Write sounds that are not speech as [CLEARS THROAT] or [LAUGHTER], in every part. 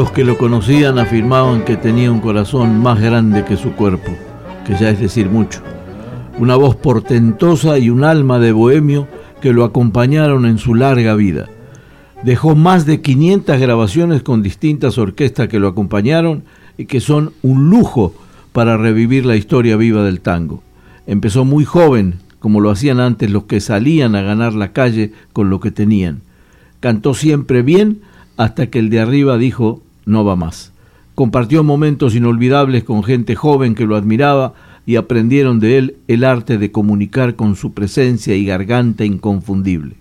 Los que lo conocían afirmaban que tenía un corazón más grande que su cuerpo, que ya es decir mucho. Una voz portentosa y un alma de bohemio que lo acompañaron en su larga vida. Dejó más de 500 grabaciones con distintas orquestas que lo acompañaron y que son un lujo para revivir la historia viva del tango. Empezó muy joven, como lo hacían antes los que salían a ganar la calle con lo que tenían. Cantó siempre bien hasta que el de arriba dijo no va más. Compartió momentos inolvidables con gente joven que lo admiraba y aprendieron de él el arte de comunicar con su presencia y garganta inconfundible.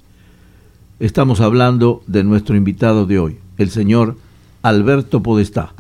Estamos hablando de nuestro invitado de hoy, el señor Alberto Podestá.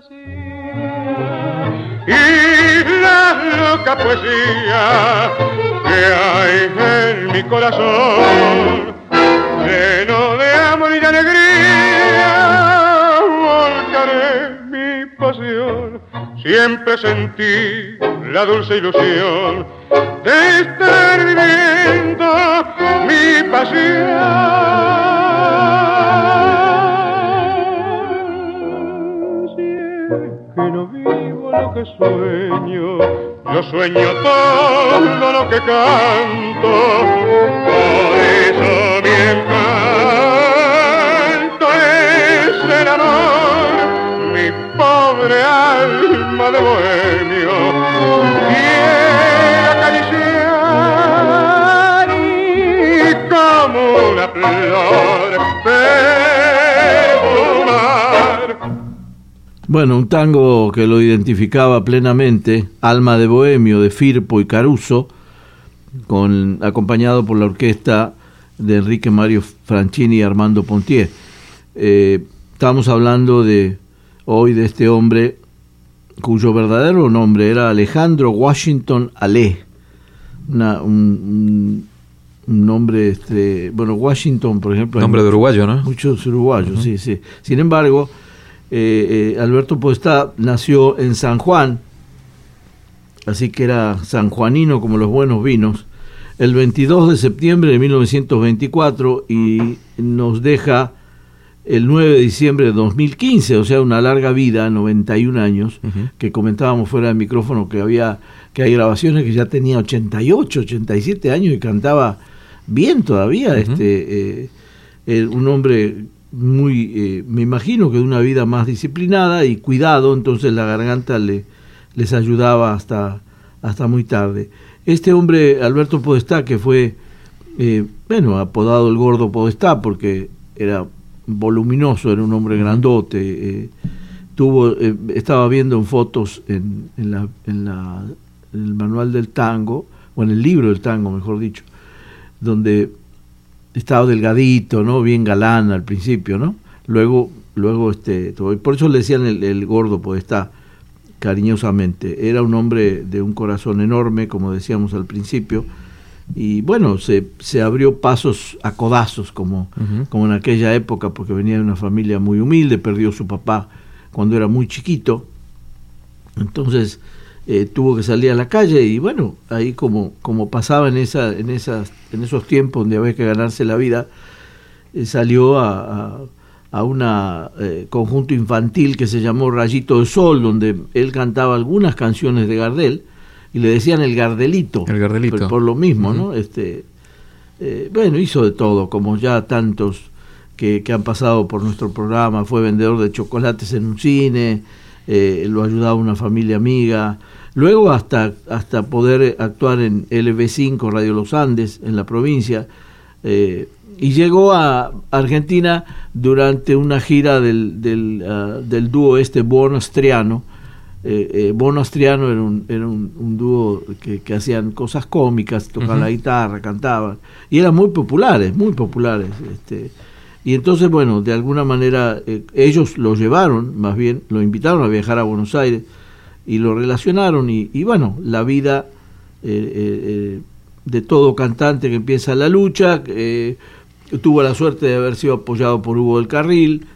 Y la loca poesía que hay en mi corazón, lleno de amor y de alegría, volcaré mi pasión. Siempre sentí la dulce ilusión de estar viviendo mi pasión. Sueño, yo sueño todo lo que canto, por eso mi encanto es el amor, mi pobre alma de bohemio, Bueno, un tango que lo identificaba plenamente, Alma de Bohemio de Firpo y Caruso, con, acompañado por la orquesta de Enrique Mario Franchini y Armando Pontier. Eh, estamos hablando de hoy de este hombre cuyo verdadero nombre era Alejandro Washington Ale, un, un nombre, este, bueno, Washington, por ejemplo. Nombre de uruguayo, ¿no? Muchos uruguayos, sí, sí. Sin embargo, eh, eh, Alberto Podestá nació en San Juan, así que era sanjuanino como los buenos vinos, el 22 de septiembre de 1924 y nos deja el 9 de diciembre de 2015, o sea, una larga vida, 91 años, que comentábamos fuera del micrófono que había que hay grabaciones que ya tenía 88, 87 años y cantaba bien todavía, este eh, un hombre muy, eh, me imagino que de una vida más disciplinada y cuidado, entonces la garganta le, les ayudaba hasta, hasta muy tarde. Este hombre, Alberto Podestá, que fue, eh, bueno, apodado el gordo Podestá porque era voluminoso, era un hombre grandote, eh, tuvo, estaba viendo en fotos en, en, la, en, la, en el manual del tango, o en el libro del tango, mejor dicho, donde estaba delgadito, ¿no? Bien galán al principio, ¿no? Luego, luego este, por eso le decían el, gordo, pues está cariñosamente. Era un hombre de un corazón enorme, como decíamos al principio, y bueno, se, se abrió pasos a codazos, como, como en aquella época, porque venía de una familia muy humilde, perdió su papá cuando era muy chiquito. Entonces, eh, tuvo que salir a la calle y bueno, ahí como, como pasaba en, esa, en, esas, en esos tiempos donde había que ganarse la vida, eh, salió a, a, un eh, conjunto infantil que se llamó Rayito de Sol, donde él cantaba algunas canciones de Gardel y le decían el Gardelito. El Gardelito. Por, lo mismo, ¿no? Este, bueno, hizo de todo, como ya tantos que, que han pasado por nuestro programa, fue vendedor de chocolates en un cine, lo ayudaba una familia amiga, Luego hasta, hasta poder actuar en LV5, Radio Los Andes, en la provincia. Eh, y llegó a Argentina durante una gira del, del, ah, del dúo este Bono Astriano. Eh, eh, Bono Astriano era un, era un, dúo que, que, hacían cosas cómicas, tocaban la guitarra, cantaban. Y eran muy populares, muy populares. Este, y entonces, bueno, de alguna manera ellos lo llevaron, más bien lo invitaron a viajar a Buenos Aires y lo relacionaron y, bueno, la vida eh, eh, eh, de todo cantante que empieza la lucha, tuvo la suerte de haber sido apoyado por Hugo del Carril,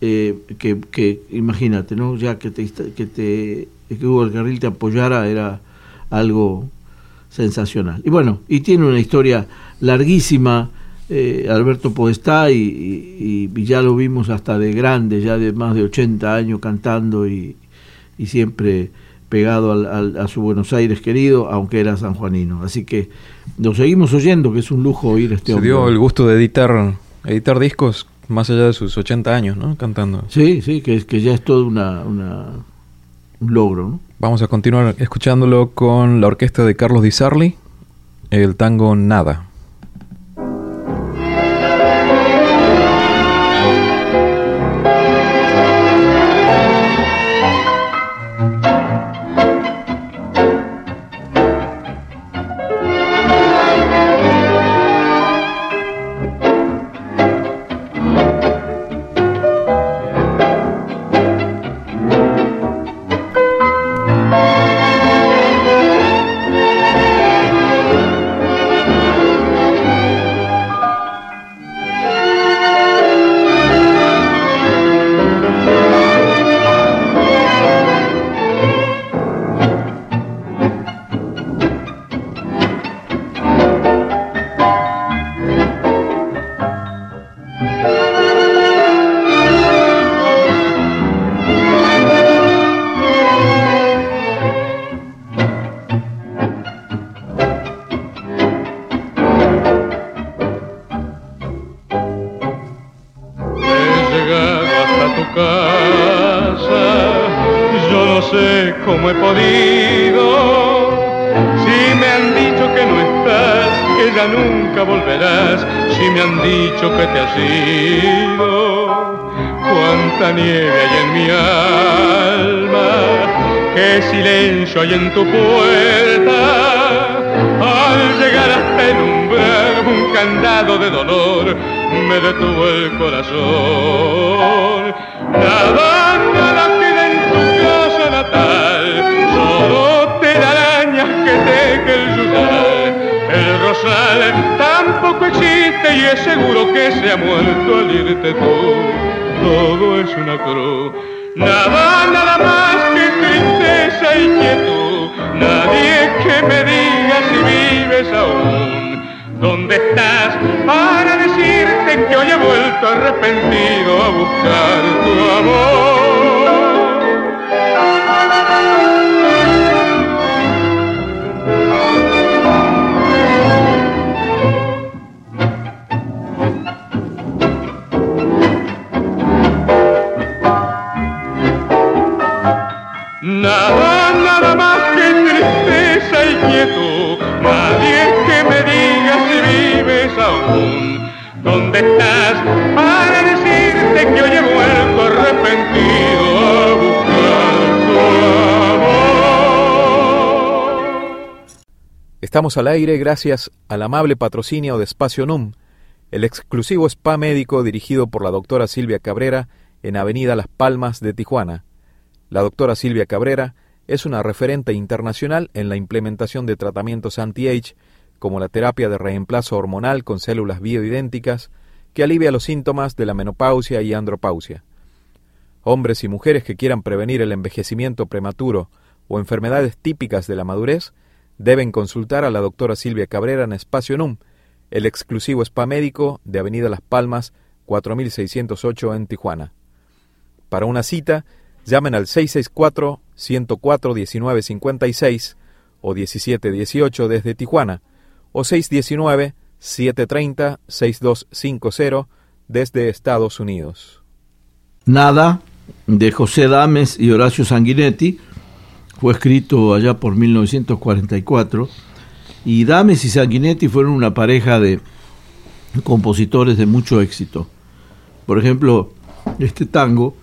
que, que, imagínate, ¿no? Ya que, te, que, te, que Hugo del Carril te apoyara era algo sensacional. Y bueno, y tiene una historia larguísima. Alberto Podestá y, y, ya lo vimos hasta de grande, ya de más de 80 años cantando y, y siempre pegado al, a su Buenos Aires querido, aunque era sanjuanino. Así que lo seguimos oyendo, que es un lujo oír este Se hombre. dio el gusto de editar, editar discos más allá de sus 80 años, ¿no? Cantando. Sí, sí, que, que ya es todo una, una, un logro, ¿no? Vamos a continuar escuchándolo con la orquesta de Carlos Di Sarli, el tango Nada. ¿Dónde estás para decirte que hoy he vuelto arrepentido? Estamos al aire gracias al amable patrocinio de Espacio NUM, el exclusivo spa médico dirigido por la doctora Silvia Cabrera en Avenida Las Palmas de Tijuana. La doctora Silvia Cabrera es una referente internacional en la implementación de tratamientos anti-age, como la terapia de reemplazo hormonal con células bioidénticas, que alivia los síntomas de la menopausia y andropausia. Hombres y mujeres que quieran prevenir el envejecimiento prematuro o enfermedades típicas de la madurez deben consultar a la doctora Silvia Cabrera en Espacio NUM, el exclusivo spa médico de Avenida Las Palmas 4608 en Tijuana. Para una cita, Llamen al 664-104-1956 o 1718 desde Tijuana o 619-730-6250 desde Estados Unidos. Nada, de José Dames y Horacio Sanguinetti, fue escrito allá por 1944, y Dames y Sanguinetti fueron una pareja de compositores de mucho éxito. Por ejemplo, este tango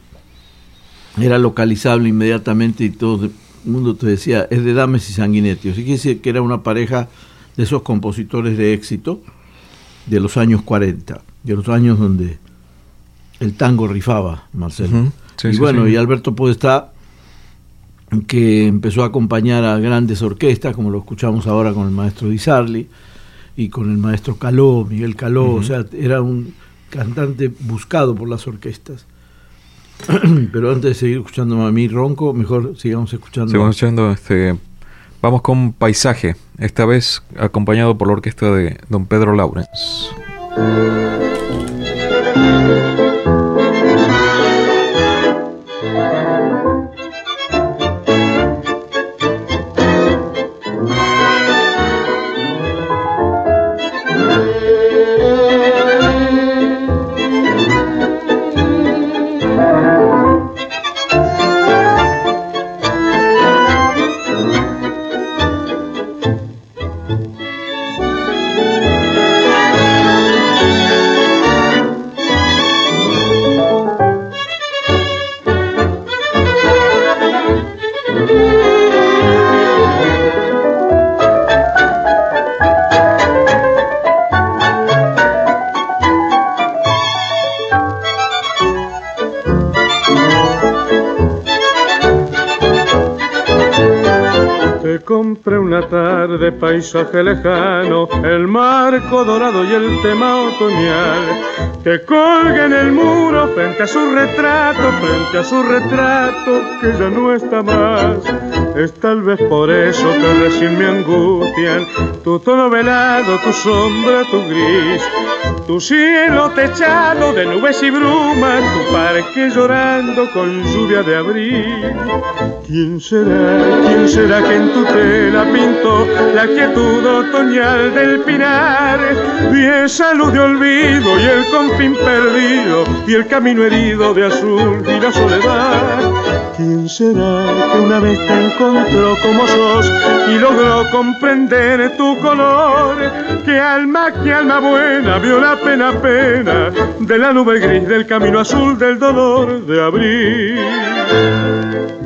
era localizable inmediatamente y todo el mundo te decía, es de Dames y Sanguinetti. Así que era una pareja de esos compositores de éxito de los años 40, de los años donde el tango rifaba, Marcelo. y bueno, y Alberto Podestá, que empezó a acompañar a grandes orquestas, como lo escuchamos ahora con el maestro Di Sarli y con el maestro Caló, Miguel Caló, o sea, era un cantante buscado por las orquestas. [CLEARS THROAT] Pero antes de seguir escuchando a mí ronco, mejor sigamos escuchando. Sigamos escuchando este. Vamos con Paisaje, esta vez acompañado por la orquesta de Don Pedro Laurens. Paisaje lejano, el marco dorado y el tema otoñal, que colga en el muro frente a su retrato, frente a su retrato que ya no está más. Es tal vez por eso que recién me angustian tu tono velado, tu sombra, tu gris, tu cielo techado de nubes y brumas, tu parque llorando con lluvia de abril. ¿Quién será, quién será que en tu tela pintó la quietud otoñal del pinar? Y esa luz de olvido y el confín perdido y el camino herido de azul y la soledad. ¿Quién será que una vez te encontró como sos y logró comprender tu color? Que alma, que alma buena vio la pena, pena de la nube gris del camino azul del dolor de abril.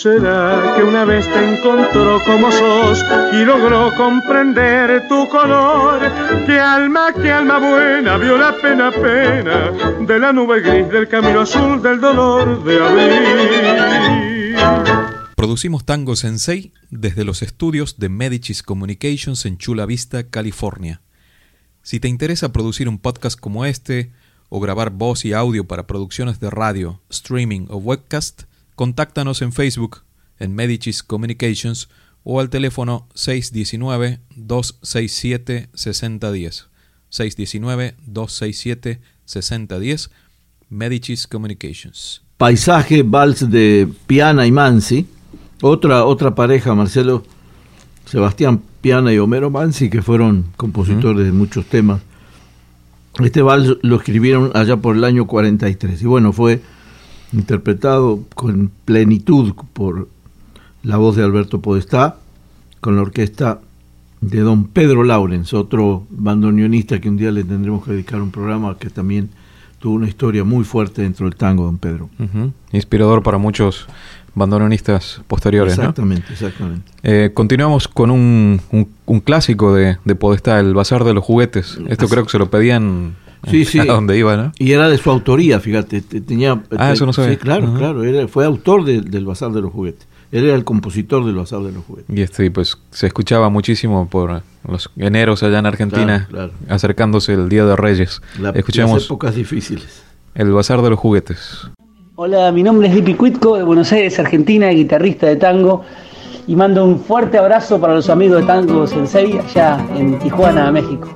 Será que una vez te encontró como sos y logró comprender tu color? ¿Qué alma, alma buena vio la pena, pena de la nube gris del camino azul del dolor de? Producimos Tango Sensei desde los estudios de Medicis Communications en Chula Vista, California. Si te interesa producir un podcast como este, o grabar voz y audio para producciones de radio, streaming o webcast, Contáctanos en Facebook, en Medicis Communications o al teléfono 619-267-6010. 619-267-6010, Medicis Communications. Paisaje, vals de Piana y Mansi. Otra, otra pareja, Marcelo, Sebastián Piana y Homero Mansi, que fueron compositores de muchos temas. Este vals lo escribieron allá por el año 43. Y bueno, fue interpretado con plenitud por la voz de Alberto Podestá, con la orquesta de don Pedro Laurens, otro bandoneonista que un día le tendremos que dedicar un programa que también tuvo una historia muy fuerte dentro del tango, don Pedro. Inspirador para muchos bandoneonistas posteriores. Exactamente, exactamente. Eh, continuamos con un, un, clásico de, de, Podestá, el Bazar de los Juguetes. Esto creo que se lo pedían Sí, [LAUGHS] sí. A dónde iba, ¿no? Y era de su autoría, fíjate. Tenía, ah, eso no sabía. Sí, claro, claro. fue autor del Bazar de los Juguetes. Él era el compositor del Bazar de los Juguetes. Y este, pues se escuchaba muchísimo por los eneros allá en Argentina, acercándose el Día de Reyes. Escuchamos las épocas difíciles. El Bazar de los Juguetes. Hola, mi nombre es Lipi Cuitco, de Buenos Aires, Argentina, guitarrista de tango. Y mando un fuerte abrazo para los amigos de Tango Sensei allá en Tijuana, México.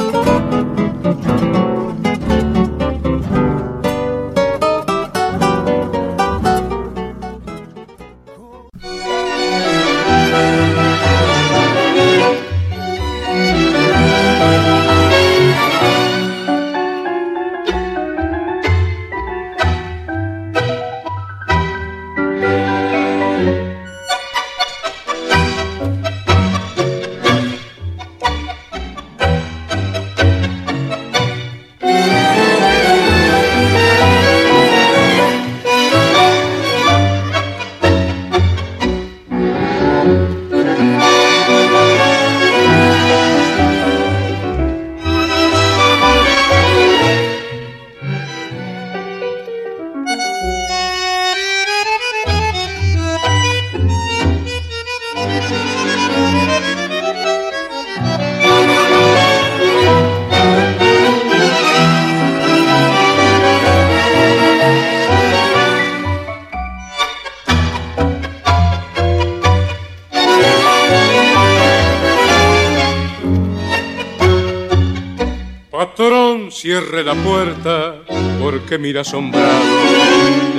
La puerta porque mira asombrado.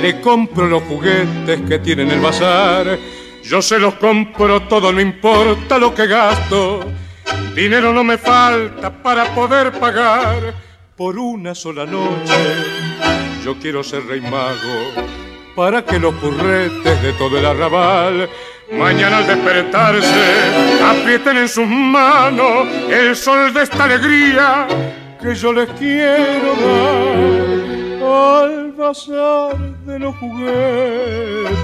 Le compro los juguetes que tiene en el bazar. Yo se los compro todo, no importa lo que gasto. Dinero no me falta para poder pagar por una sola noche. Yo quiero ser rey mago para que los curretes de todo el arrabal mañana al despertarse aprieten en sus manos el sol de esta alegría que yo les quiero dar al bazar de los juguetes.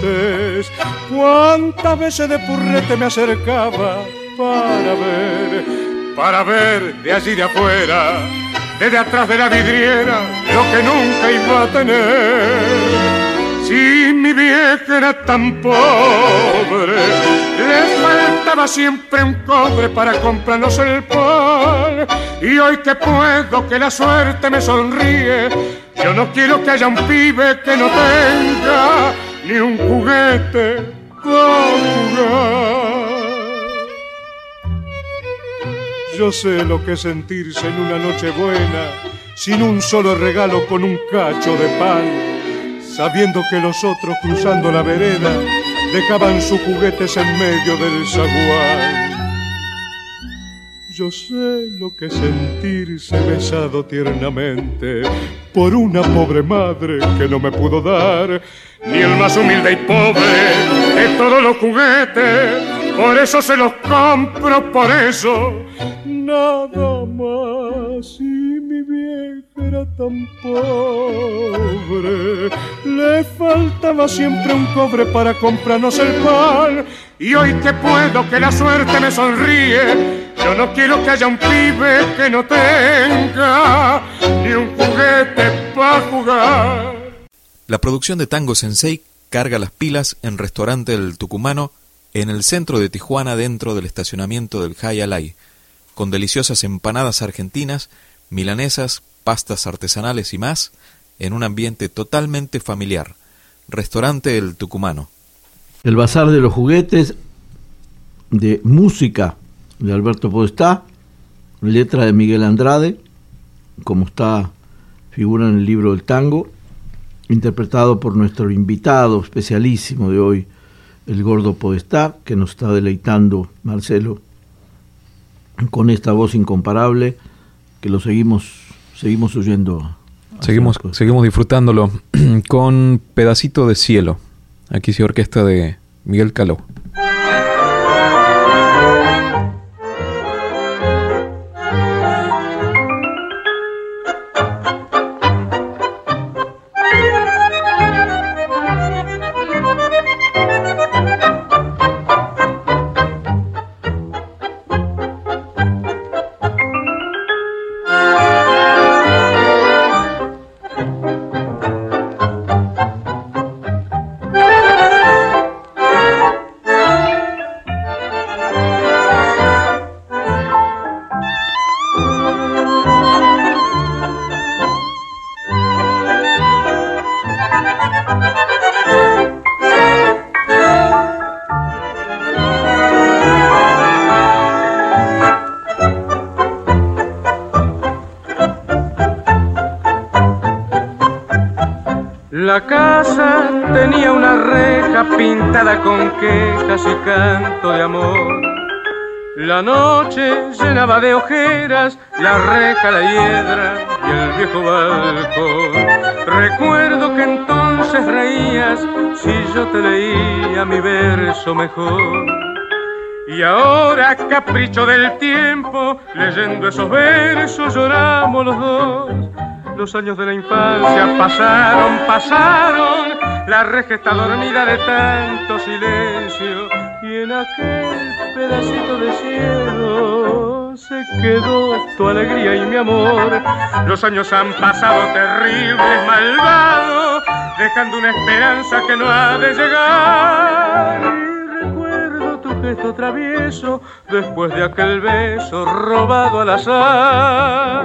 Cuántas veces de purrete me acercaba para ver, para ver de allí de afuera, desde atrás de la vidriera, lo que nunca iba a tener si mi vieja era tan pobre, le faltaba siempre un cobre para comprarnos el pan. Y hoy que puedo, que la suerte me sonríe, yo no quiero que haya un pibe que no tenga ni un juguete con jugar. Yo sé lo que es sentirse en una noche buena, sin un solo regalo con un cacho de pan sabiendo que los otros cruzando la vereda dejaban sus juguetes en medio del zaguán. Yo sé lo que sentirse besado tiernamente por una pobre madre que no me pudo dar ni el más humilde y pobre de todos los juguetes por eso se los compro, por eso. Nada más, y mi vieja era tan pobre, le faltaba siempre un cobre para comprarnos el pan. Y hoy que puedo, que la suerte me sonríe, yo no quiero que haya un pibe que no tenga ni un juguete para jugar. La producción de Tango Sensei carga las pilas en Restaurante del Tucumano en el centro de Tijuana dentro del estacionamiento del Alay, con deliciosas empanadas argentinas, milanesas, pastas artesanales y más, en un ambiente totalmente familiar. Restaurante El Tucumano. El Bazar de los Juguetes, de música de Alberto Podestá, letra de Miguel Andrade, como está, figura en el libro del tango, interpretado por nuestro invitado especialísimo de hoy, el gordo Podestá, que nos está deleitando Marcelo con esta voz incomparable que lo seguimos seguimos oyendo. Seguimos, seguimos disfrutándolo [CLEARS THROAT] con Pedacito de Cielo. Aquí se orquesta de Miguel Caló. La casa tenía una reja pintada con quejas y canto de amor. La noche llenaba de ojeras la reja, la hiedra y el viejo balcón. Recuerdo que entonces reías si yo te leía mi verso mejor. Y ahora, capricho del tiempo, leyendo esos versos lloramos los dos los años de la infancia pasaron, pasaron. La reja está dormida de tanto silencio. Y en aquel pedacito de cielo se quedó tu alegría y mi amor. Los años han pasado terribles, malvados, dejando una esperanza que no ha de llegar. Y recuerdo tu gesto travieso después de aquel beso robado al azar.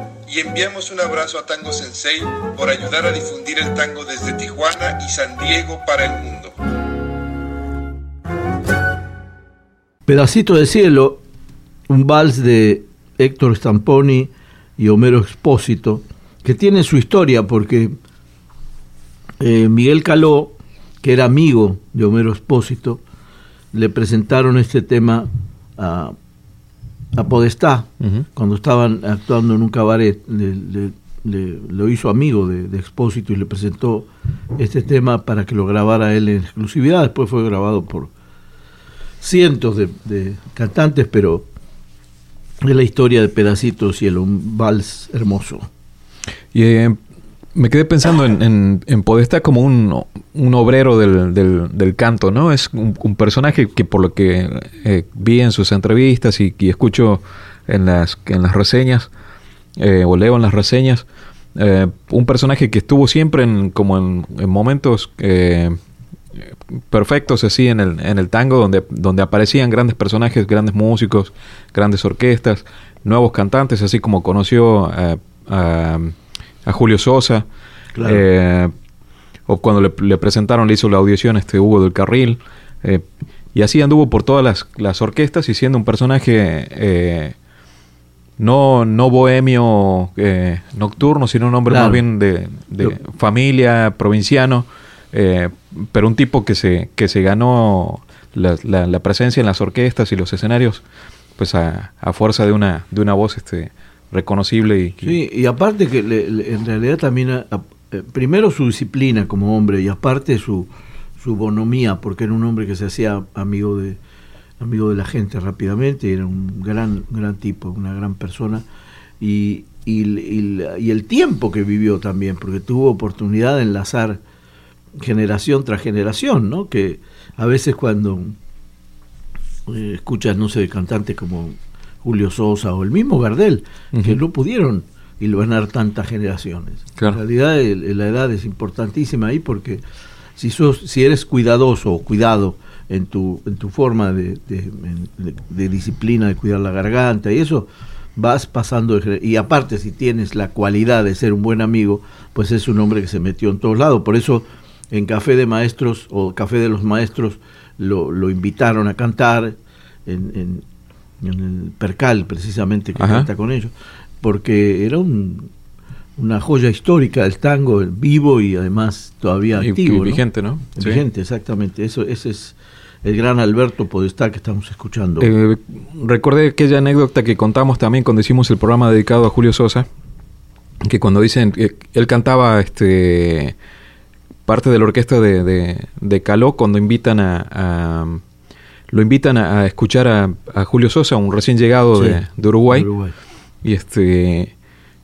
y enviamos un abrazo a Tango Sensei por ayudar a difundir el tango desde Tijuana y San Diego para el mundo. Pedacito de cielo, un vals de Héctor Stamponi y Homero Expósito, que tiene su historia porque eh, Miguel Caló, que era amigo de Homero Expósito, le presentaron este tema a a Podestá, cuando estaban actuando en un cabaret, lo hizo amigo de, Expósito y le presentó este tema para que lo grabara él en exclusividad. Después fue grabado por cientos de, cantantes, pero es la historia de Pedacito Cielo, un vals hermoso. Y eh, me quedé pensando en, en, Podestá como un, un obrero del, del, canto, ¿no? Es un, personaje que por lo que eh, vi en sus entrevistas y, escucho en las, en las reseñas, eh, o leo en las reseñas, eh, un personaje que estuvo siempre en, como en, momentos perfectos así en el, en el tango, donde, donde aparecían grandes personajes, grandes músicos, grandes orquestas, nuevos cantantes, así como conoció a Julio Sosa. Eh, o cuando le, presentaron, le hizo la audición a este Hugo del Carril. Eh, Y así anduvo por todas las, las orquestas y siendo un personaje eh, no, no bohemio eh, nocturno, sino un hombre más bien de, familia, provinciano, eh, pero un tipo que se, que se ganó la, la, presencia en las orquestas y los escenarios pues a, a, fuerza de una, de una voz este, reconocible. Y, Sí, y aparte que en realidad también, primero su disciplina como hombre y aparte su su bonomía, porque era un hombre que se hacía amigo de, amigo de la gente rápidamente, era un gran, gran tipo, una gran persona, y, y, el tiempo que vivió también, porque tuvo oportunidad de enlazar generación tras generación, ¿no? Que a veces cuando eh, escuchas, no sé, cantantes como Julio Sosa o el mismo Gardel, que no pudieron hilvanar tantas generaciones. En realidad la edad es importantísima ahí porque si, si eres cuidadoso o cuidado en tu, en tu forma de, de, disciplina, de cuidar la garganta y eso, vas pasando. Y aparte, si tienes la cualidad de ser un buen amigo, pues es un hombre que se metió en todos lados. Por eso en Café de Maestros o Café de los Maestros lo, lo invitaron a cantar en, en, el Percal, precisamente, que canta con ellos, porque era un una joya histórica del tango, vivo y además todavía activo. vigente, ¿no? Vigente, exactamente. Eso, ese es el gran Alberto Podestá que estamos escuchando. Eh, recordé aquella anécdota que contamos también cuando hicimos el programa dedicado a Julio Sosa, que cuando dicen que él cantaba este parte de la orquesta de, de, Caló cuando invitan a, lo invitan a, escuchar a, Julio Sosa, un recién llegado de, Uruguay, Uruguay, y este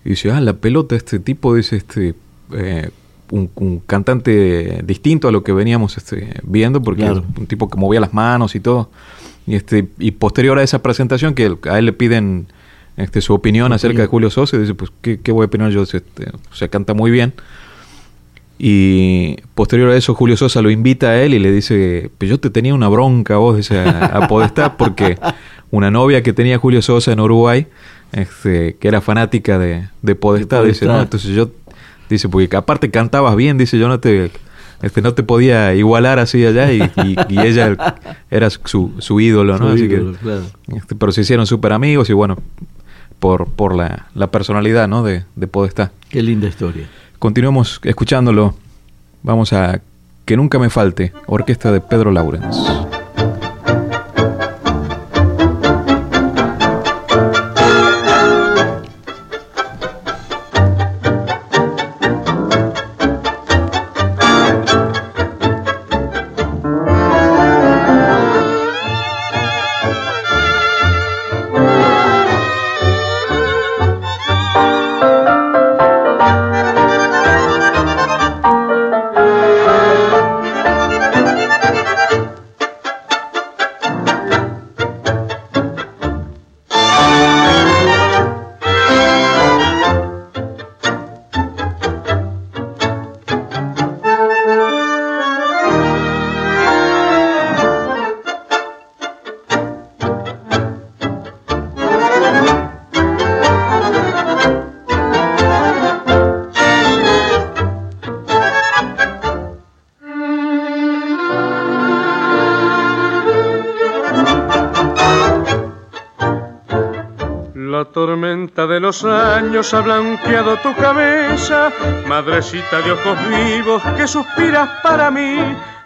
y dice, ah, la pelota, este tipo dice, este, eh, un, cantante distinto a lo que veníamos este, viendo, porque es un tipo que movía las manos y todo. Y, este, y posterior a esa presentación, que a él le piden este, su opinión acerca de Julio Sosa, y dice, pues, ¿qué, voy a opinar yo? Este, o sea, canta muy bien. Y posterior a eso, Julio Sosa lo invita a él y le dice, yo te tenía una bronca vos, dice, a, a porque una novia que tenía Julio Sosa en Uruguay este, que era fanática de, de Podestá, dice, no, entonces yo, dice, porque aparte cantabas bien, dice, yo no te, este, no te podía igualar así allá y, y, ella era su, su ídolo, ¿no? así que, este, pero se hicieron súper amigos y bueno, por, por la, la personalidad, ¿no? De, de Podestá. Qué linda historia. Continuamos escuchándolo. Vamos a Que Nunca Me Falte, orquesta de Pedro Laurens. Los años ha blanqueado tu cabeza, madrecita de ojos vivos que suspiras para mí.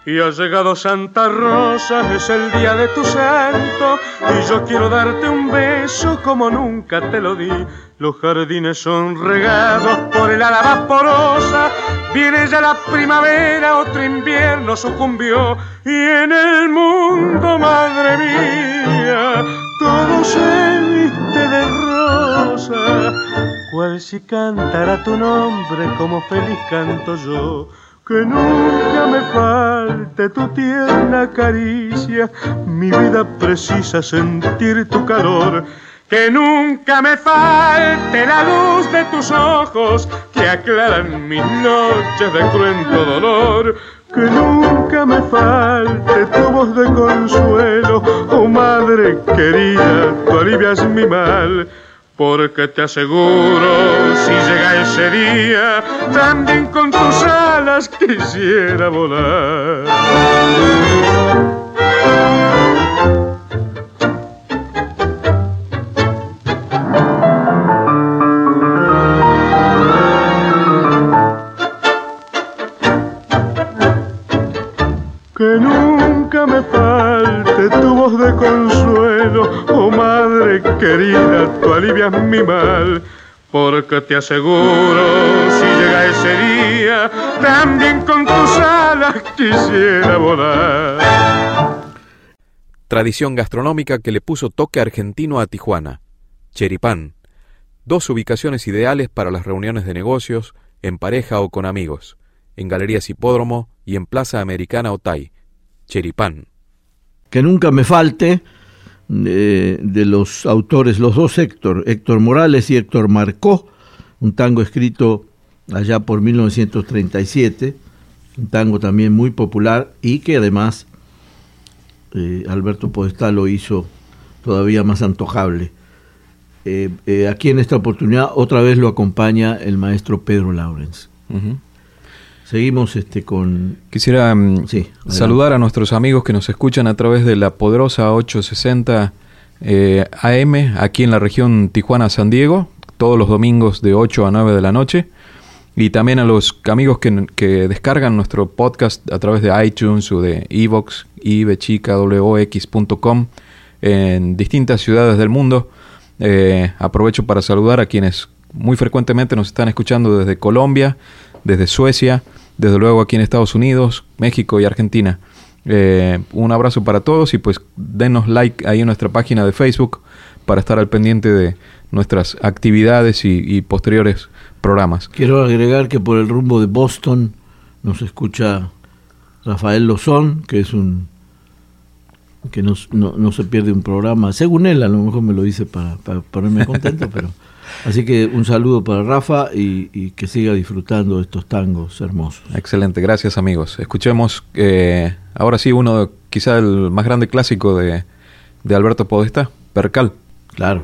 Y ha llegado Santa Rosa, es el día de tu santo, y yo quiero darte un beso como nunca te lo di. Los jardines son regados por el ala vaporosa, viene ya la primavera, otro invierno sucumbió, y en el mundo, madre mía, todo se cual si cantara tu nombre como feliz canto yo. Que nunca me falte tu tierna caricia, mi vida precisa sentir tu calor. Que nunca me falte la luz de tus ojos que aclaran mis noches de cruento dolor que nunca me falte tu voz de consuelo, oh madre querida, tú alivias mi mal. Porque te aseguro, si llega ese día, también con tus alas quisiera volar. Que nunca me madre querida, tú alivias mi mal. Porque te aseguro, si llega ese día, también con tus alas quisiera volar. Tradición gastronómica que le puso toque argentino a Tijuana. Cheripán. Dos ubicaciones ideales para las reuniones de negocios, en pareja o con amigos en Galerías Hipódromo y en Plaza Americana Otay, Cheripán. Que nunca me falte eh, de los autores, los dos Héctor, Héctor Morales y Héctor Marcó, un tango escrito allá por 1937, un tango también muy popular y que además eh, Alberto Podestá lo hizo todavía más antojable. Eh, aquí en esta oportunidad otra vez lo acompaña el maestro Pedro Laurens. Seguimos este con... Quisiera mm, saludar a nuestros amigos que nos escuchan a través de la poderosa 860 eh, AM aquí en la región Tijuana-San Diego, todos los domingos de 8 a 9 de la noche. Y también a los amigos que, que descargan nuestro podcast a través de iTunes o de Evox, ibechicawox.com en distintas ciudades del mundo. Eh, aprovecho para saludar a quienes muy frecuentemente nos están escuchando desde Colombia, desde Suecia, desde luego aquí en Estados Unidos, México y Argentina. Eh, un abrazo para todos y pues denos like ahí en nuestra página de Facebook para estar al pendiente de nuestras actividades y, posteriores programas. Quiero agregar que por el rumbo de Boston nos escucha Rafael Lozón, que es un que no, no, se pierde un programa, según él, a lo mejor me lo dice para, para ponerme contento, [LAUGHS] pero Así que un saludo para Rafa y, que siga disfrutando de estos tangos hermosos. Excelente, gracias amigos. Escuchemos eh, ahora sí uno, quizá el más grande clásico de, de Alberto Podesta, Percal. Claro.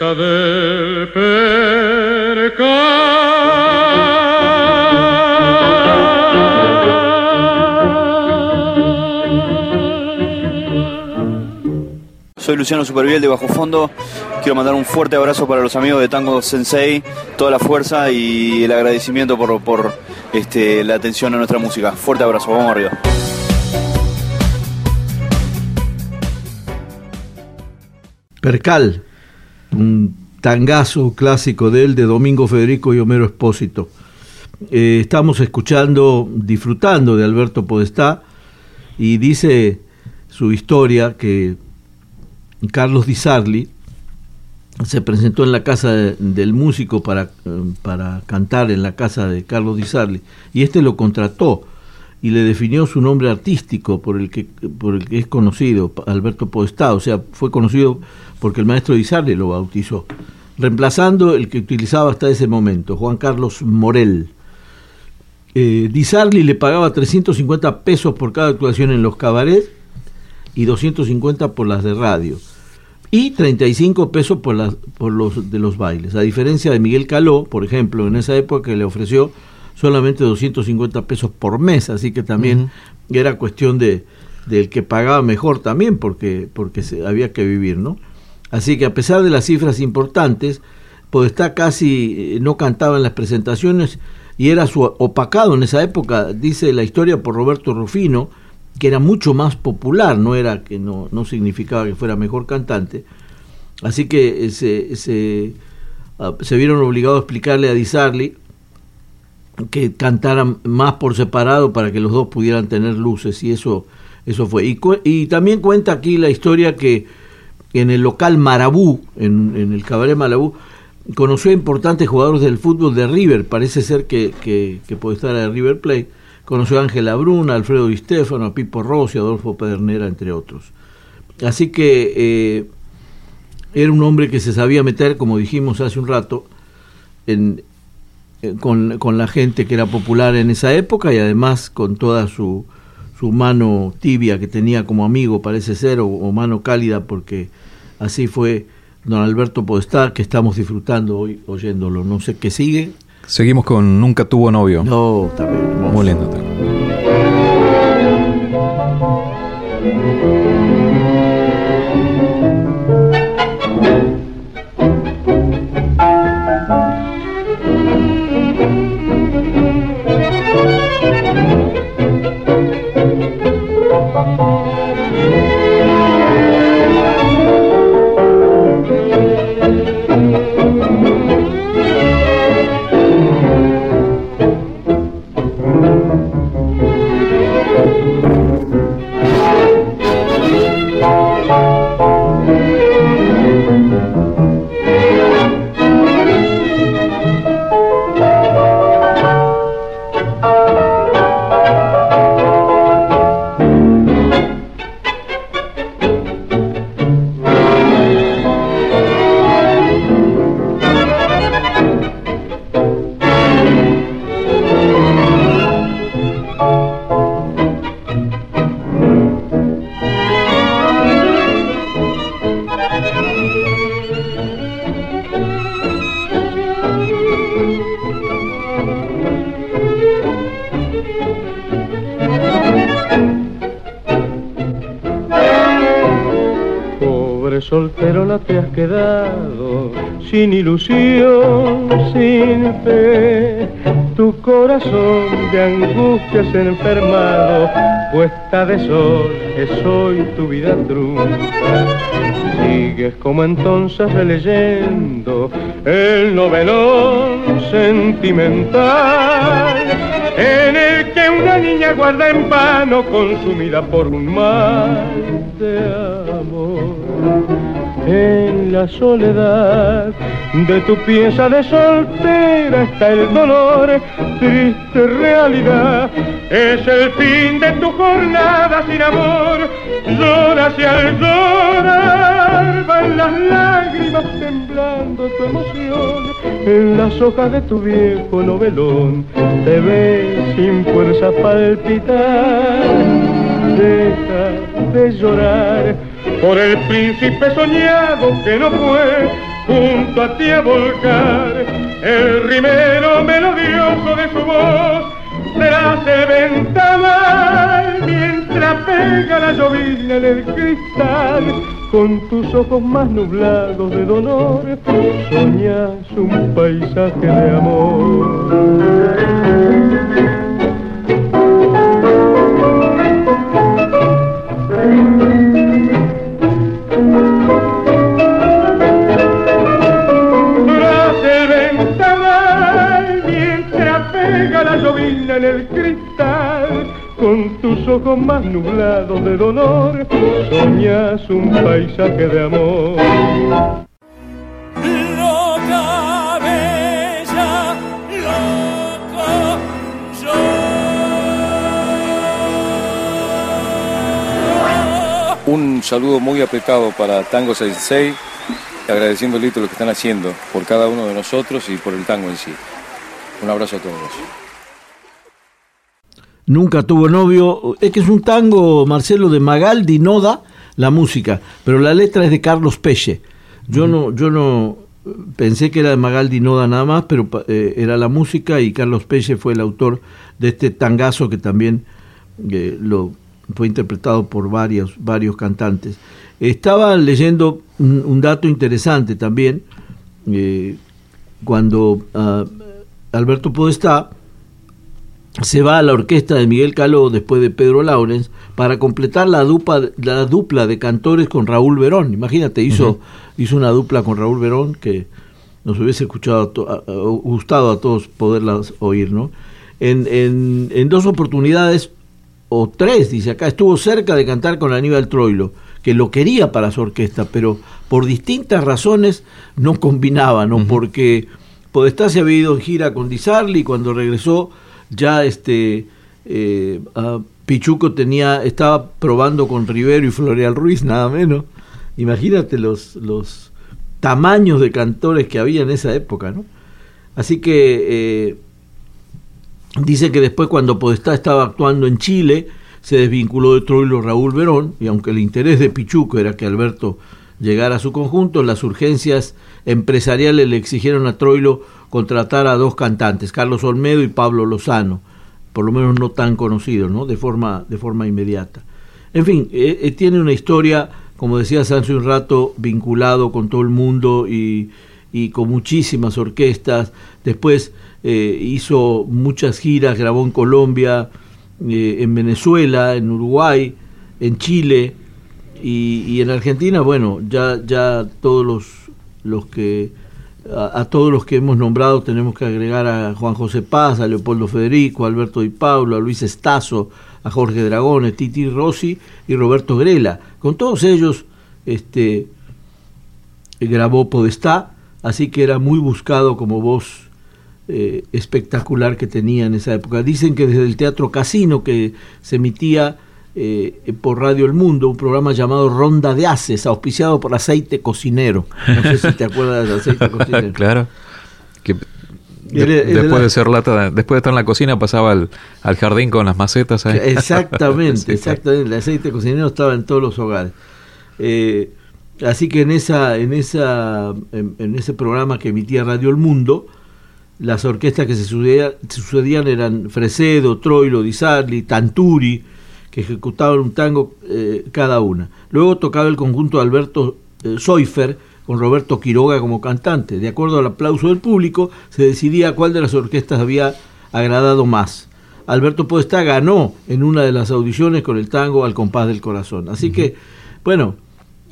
del Soy Luciano Superviel de Bajo Fondo. quiero mandar un fuerte abrazo para los amigos de Tango Sensei, toda la fuerza y el agradecimiento por, por este, la atención a nuestra música. Fuerte abrazo, vamos arriba. Percal, un tangazo clásico de él, de Domingo Federico y Homero Espósito. Eh, estamos escuchando, disfrutando de Alberto Podestá y dice su historia que Carlos Di Sarli se presentó en la casa del músico para, para cantar en la casa de Carlos Di Sarli y este lo contrató y le definió su nombre artístico por el que, por el que es conocido, Alberto Podestá, o sea, fue conocido porque el maestro Sarli lo bautizó, reemplazando el que utilizaba hasta ese momento, Juan Carlos Morel. Eh, le pagaba 350 pesos por cada actuación en los cabarets y 250 por las de radio y 35 pesos por, las, por los de los bailes. A diferencia de Miguel Caló, por ejemplo, en esa época le ofreció solamente 250 pesos por mes, así que también era cuestión de del que pagaba mejor también porque porque se, había que vivir, ¿no? Así que a pesar de las cifras importantes, Podestá casi eh, no cantaba en las presentaciones y era su opacado en esa época, dice la historia por Roberto Rufino, que era mucho más popular, no era que no, no significaba que fuera mejor cantante. Así que eh, se, se, ah, se vieron obligados a explicarle a Di Sarli que cantaran más por separado para que los dos pudieran tener luces y eso eso fue. Y, también cuenta aquí la historia que en el local Marabú en, el cabaret Marabú conoció a importantes jugadores del fútbol de River. Parece ser que, que, puede estar de River Plate. Conoció a Ángela Bruna, Alfredo Di Stefano, a Pipo Rossi, Adolfo Pedernera, entre otros. Así que eh, era un hombre que se sabía meter, como dijimos hace un rato, en, con, con, la gente que era popular en esa época y además con toda su, su mano tibia que tenía como amigo, parece ser, o, o, mano cálida, porque así fue don Alberto Podestá, que estamos disfrutando hoy oyéndolo. No sé qué sigue. Seguimos con Nunca tuvo novio. No, también. Muy lindo también. Sin ilusión, sin fe. Tu corazón de angustias enfermado, puesta de sol, es hoy tu vida trunca. Sigues como entonces releyendo el novelón sentimental en el que una niña guarda en vano consumida por un mal de amor en la soledad de tu pieza de soltera está el dolor, triste realidad. Es el fin de tu jornada sin amor. Lloras y al llorar van las lágrimas temblando tu emoción. En las hojas de tu viejo novelón te ves sin fuerza palpitar. Deja de llorar por el príncipe soñado que no fue junto a ti a volcar el rimero melodioso de su voz se hace ventanal mientras pega la llovina en el cristal con tus ojos más nublados de dolor, soñas un paisaje de amor. Ojos más nublados de dolor, soñas un paisaje de amor. Un saludo muy apretado para Tango 66, agradeciéndole todo lo que están haciendo por cada uno de nosotros y por el tango en sí. Un abrazo a todos. Nunca tuvo novio. Es que es un tango, Marcelo, de Magaldi Noda, la música, pero la letra es de Carlos Peche. Yo no, yo no pensé que era de Magaldi Noda nada más, pero eh, era la música y Carlos Peche fue el autor de este tangazo que también eh, lo fue interpretado por varios, varios cantantes. Estaba leyendo un, un dato interesante también, eh, cuando uh, Alberto Podestá se va a la orquesta de Miguel Caló después de Pedro Laurens para completar la dupla, la dupla de cantores con Raúl Verón. Imagínate, hizo, uh -huh. hizo una dupla con Raúl Verón que nos hubiese escuchado a, gustado a todos poderlas oír, ¿no? En, en, en, dos oportunidades, o tres, dice acá, estuvo cerca de cantar con Aníbal Troilo, que lo quería para su orquesta, pero por distintas razones no combinaba, ¿no? Uh -huh. Porque Podestá se había ido en gira con Di Sarli y cuando regresó ya este eh, uh, Pichuco tenía estaba probando con Rivero y Floreal Ruiz nada menos. Imagínate los los tamaños de cantores que había en esa época no así que eh, dice que después cuando Podestá estaba actuando en Chile se desvinculó de Troilo Raúl Verón y aunque el interés de Pichuco era que Alberto llegara a su conjunto las urgencias empresariales le exigieron a Troilo contratar a dos cantantes, Carlos Olmedo y Pablo Lozano, por lo menos no tan conocidos, ¿no? De forma, de forma inmediata. En fin, eh, eh, tiene una historia, como decía Sancho un rato, vinculado con todo el mundo y, y con muchísimas orquestas. Después eh, hizo muchas giras, grabó en Colombia, en Venezuela, en Uruguay, en Chile y, y en Argentina, bueno, ya, ya todos los, los que a, todos los que hemos nombrado tenemos que agregar a Juan José Paz, a Leopoldo Federico, a Alberto Di Paulo, a Luis Estazo, a Jorge Dragones, Titi Rossi y Roberto Grela. Con todos ellos este, grabó Podestá, así que era muy buscado como voz eh, espectacular que tenía en esa época. Dicen que desde el Teatro Casino, que se emitía eh, por Radio El Mundo, un programa llamado Ronda de Haces, auspiciado por Aceite Cocinero. No sé si te acuerdas de Aceite [LAUGHS] Cocinero. claro. Que de, después de ser lata, después de estar en la cocina, pasaba al, al jardín con las macetas. Exactamente, [LAUGHS] exactamente. El aceite cocinero estaba en todos los hogares. Eh, así que en esa, en esa, en, en, ese programa que emitía Radio El Mundo, las orquestas que se sucedían, sucedían eran Fresedo, Troilo, Di Sarli, Tanturi, que ejecutaban un tango eh, cada una. Luego tocaba el conjunto de Alberto eh, Soifer con Roberto Quiroga como cantante. De acuerdo al aplauso del público, se decidía cuál de las orquestas había agradado más. Alberto Podestá ganó en una de las audiciones con el tango Al compás del corazón. Así uh -huh. que, bueno,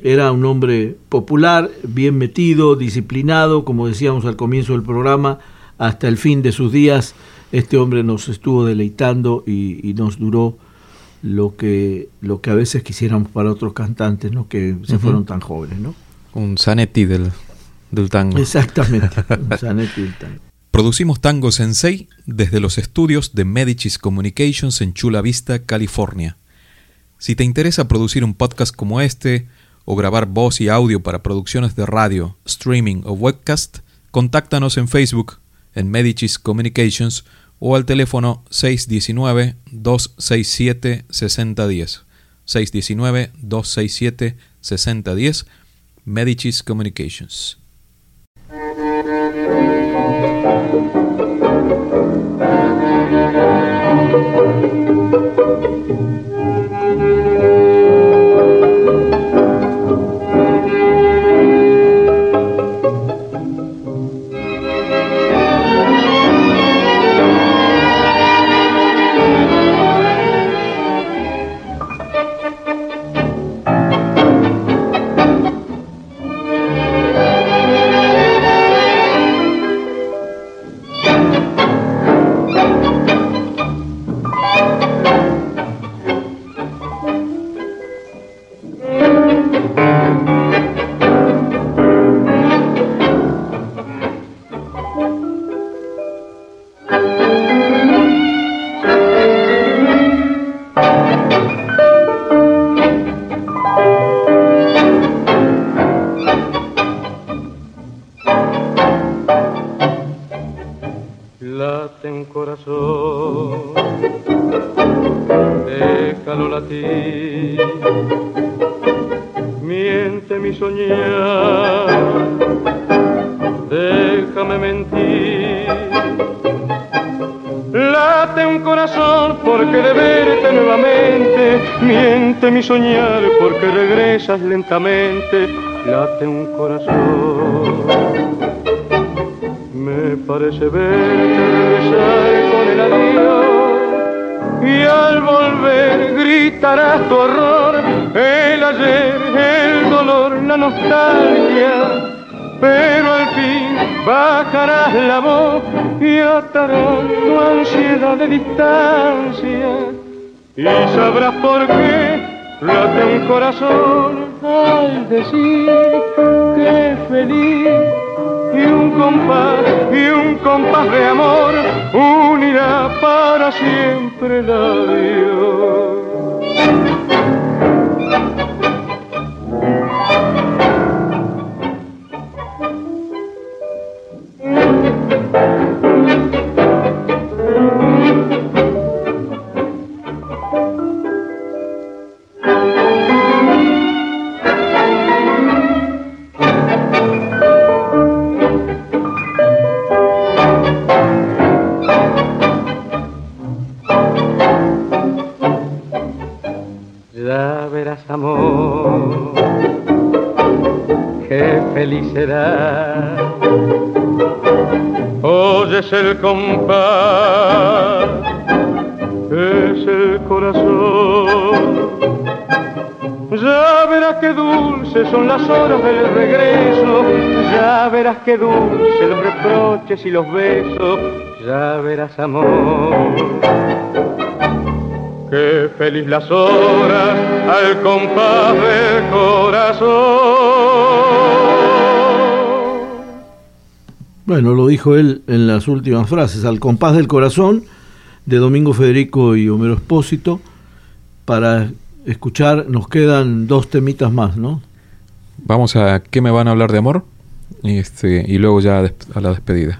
era un hombre popular, bien metido, disciplinado, como decíamos al comienzo del programa, hasta el fin de sus días. Este hombre nos estuvo deleitando y, y nos duró lo que lo que a veces quisiéramos para otros cantantes no que se uh -huh. fueron tan jóvenes no un Zanetti del, del tango. Exactamente [LAUGHS] un Zanetti del tango. Producimos Tango Sensei desde los estudios de Medicis Communications en Chula Vista California. Si te interesa producir un podcast como este o grabar voz y audio para producciones de radio streaming o webcast contáctanos en Facebook en Medicis Communications o al teléfono 619-267-6010. 619-267-6010, Medicis Communications. Mi soñar porque regresas lentamente, late un corazón. Me parece verte regresar con el adiós y al volver gritarás tu horror, el ayer, el dolor, la nostalgia, pero al fin bajarás la voz y atarás tu ansiedad de distancia. Y sabrás por qué late un corazón al decir que feliz y un compás y un compás de amor unirá para siempre la Dios. Oyes el compás, es el corazón. Ya verás qué dulces son las horas del regreso, ya verás qué dulces los reproches y los besos, ya verás amor. Qué feliz las horas al compás del corazón. Bueno, lo dijo él en las últimas frases, al compás del corazón de Domingo Federico y Homero Espósito. Para escuchar nos quedan dos temitas más, ¿no? Vamos a ¿Qué me van a hablar de amor? Este, y luego ya a la despedida.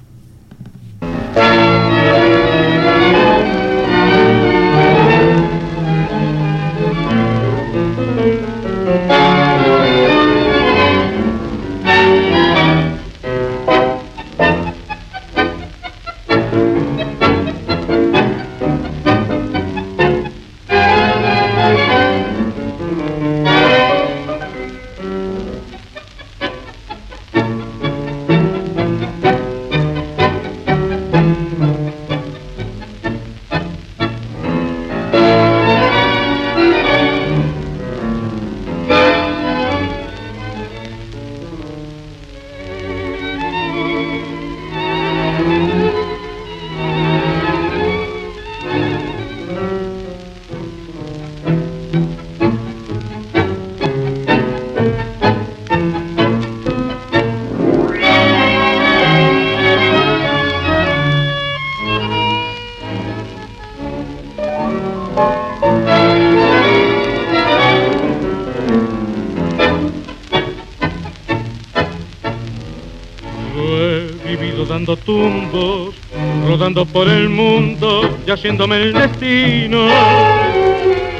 Por el mundo y haciéndome el destino.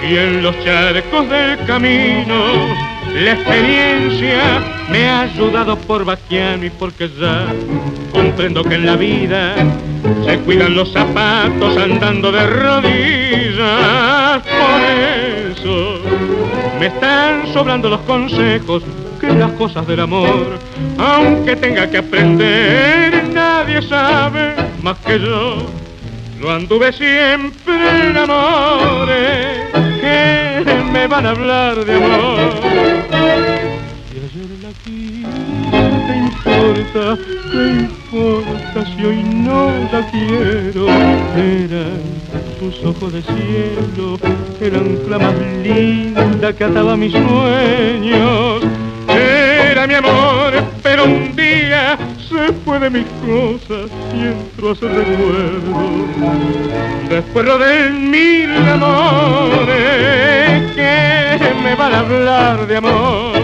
Y en los charcos del camino, la experiencia me ha ayudado por vaquiano y porque ya comprendo que en la vida se cuidan los zapatos andando de rodillas. Por eso me están sobrando los consejos que las cosas del amor, aunque tenga que aprender, nadie sabe más que yo. Lo anduve siempre en amores que me van a hablar de amor. Si ayer la quise, ¿qué importa? ¿Qué importa si hoy no la quiero? Eran sus ojos de cielo, eran la más linda que ataba mis sueños. Era mi amor, pero un día fue de mis cosas y entró su recuerdo. Después de mil amores que me van a hablar de amor.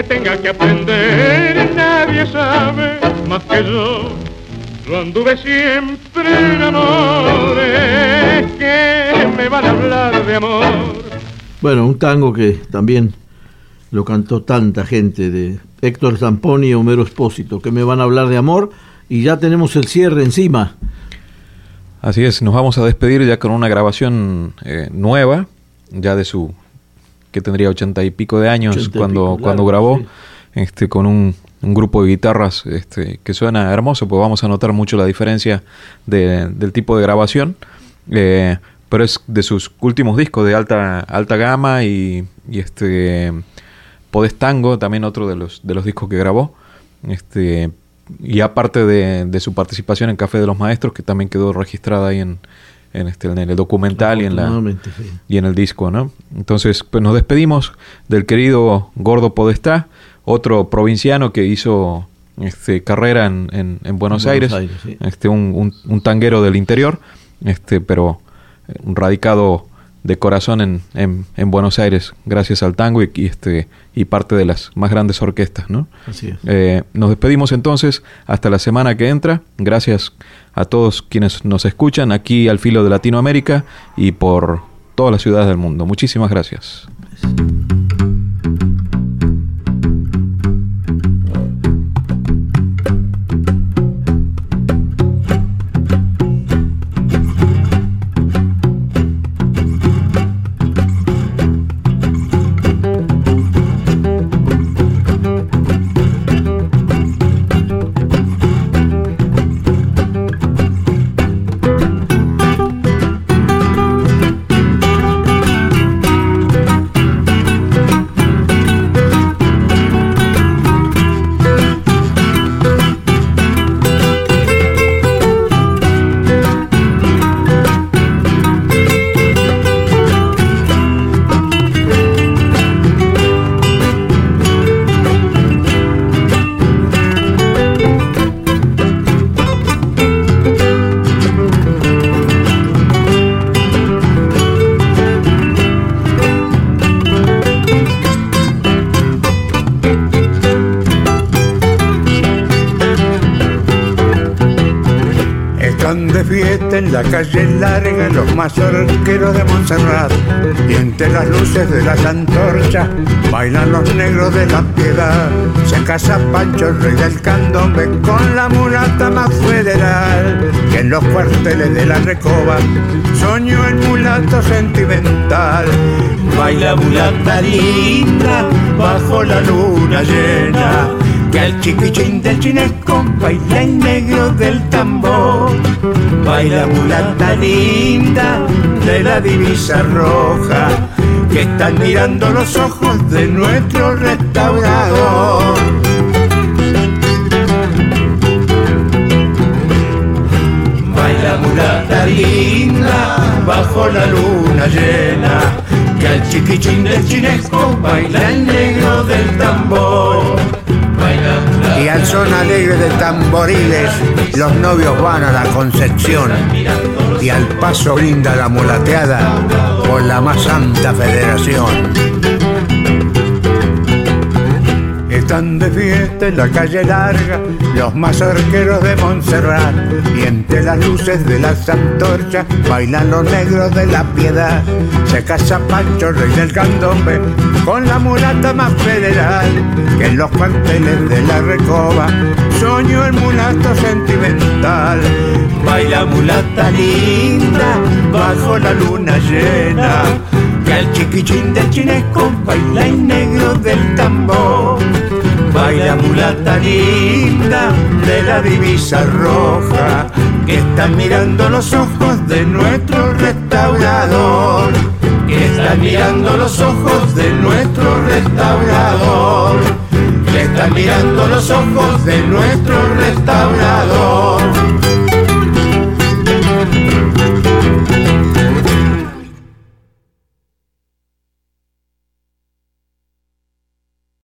Que tenga que aprender, nadie sabe más que yo. Yo anduve siempre en amores que me van a hablar de amor. Bueno, un tango que también lo cantó tanta gente de Héctor Zamponi y Homero Espósito, que me van a hablar de amor y ya tenemos el cierre encima. Así es, nos vamos a despedir ya con una grabación eh, nueva, ya de su, que tendría ochenta y pico de años cuando, pico, cuando claro, grabó, sí. este, con un, un grupo de guitarras este, que suena hermoso, pues vamos a notar mucho la diferencia de- del tipo de grabación, eh, pero es de sus últimos discos de alta, alta gama y, y este Podés Tango, también otro de los, de los discos que grabó. Este, y aparte de, de su participación en Café de los Maestros, que también quedó registrada ahí en, en, este, en el documental y en, la, sí. y en el disco, ¿no? Entonces, pues nos despedimos del querido Gordo Podestá, otro provinciano que hizo este, carrera en, en- en Buenos, En Aires, Buenos Aires, sí. este, un, un- un tanguero del interior, este, pero eh, un radicado de corazón en, en- en Buenos Aires, gracias al tango y, y, este, y parte de las más grandes orquestas, ¿no? Así es. Eh, nos despedimos entonces hasta la semana que entra. Gracias a todos quienes nos escuchan aquí al filo de Latinoamérica y por todas las ciudades del mundo. Muchísimas gracias. Luces de las antorchas bailan los negros de la piedad. Se casa Pancho, el rey del candombe, con la mulata más federal que en los cuarteles de la recoba soñó el mulato sentimental. Baila mulata linda bajo la luna llena que al chiquichín del chinesco baila el negro del tambor. Baila mulata linda de la divisa roja, que están mirando los ojos de nuestro restaurador. Baila mulata linda bajo la luna llena, que al chiquichín del chinesco baila el negro del tambor. Y al son alegre de tamboriles, los novios van a la Concepción. Y al paso brinda la mulateada por la más santa federación. Están de fiesta en la calle larga los mazorqueros de Montserrat y entre las luces de las antorchas bailan los negros de la piedad. Se casa Pancho, rey del candombe, con la mulata más federal que en los cuarteles de la recoba soñó el mulato sentimental. Baila mulata linda bajo la luna llena que al chiquichín del chinesco baila el negro del tambor. Baila mulata linda de la divisa roja que están mirando los ojos de nuestro restaurador. Que están mirando los ojos de nuestro restaurador. Que están mirando los ojos de nuestro restaurador.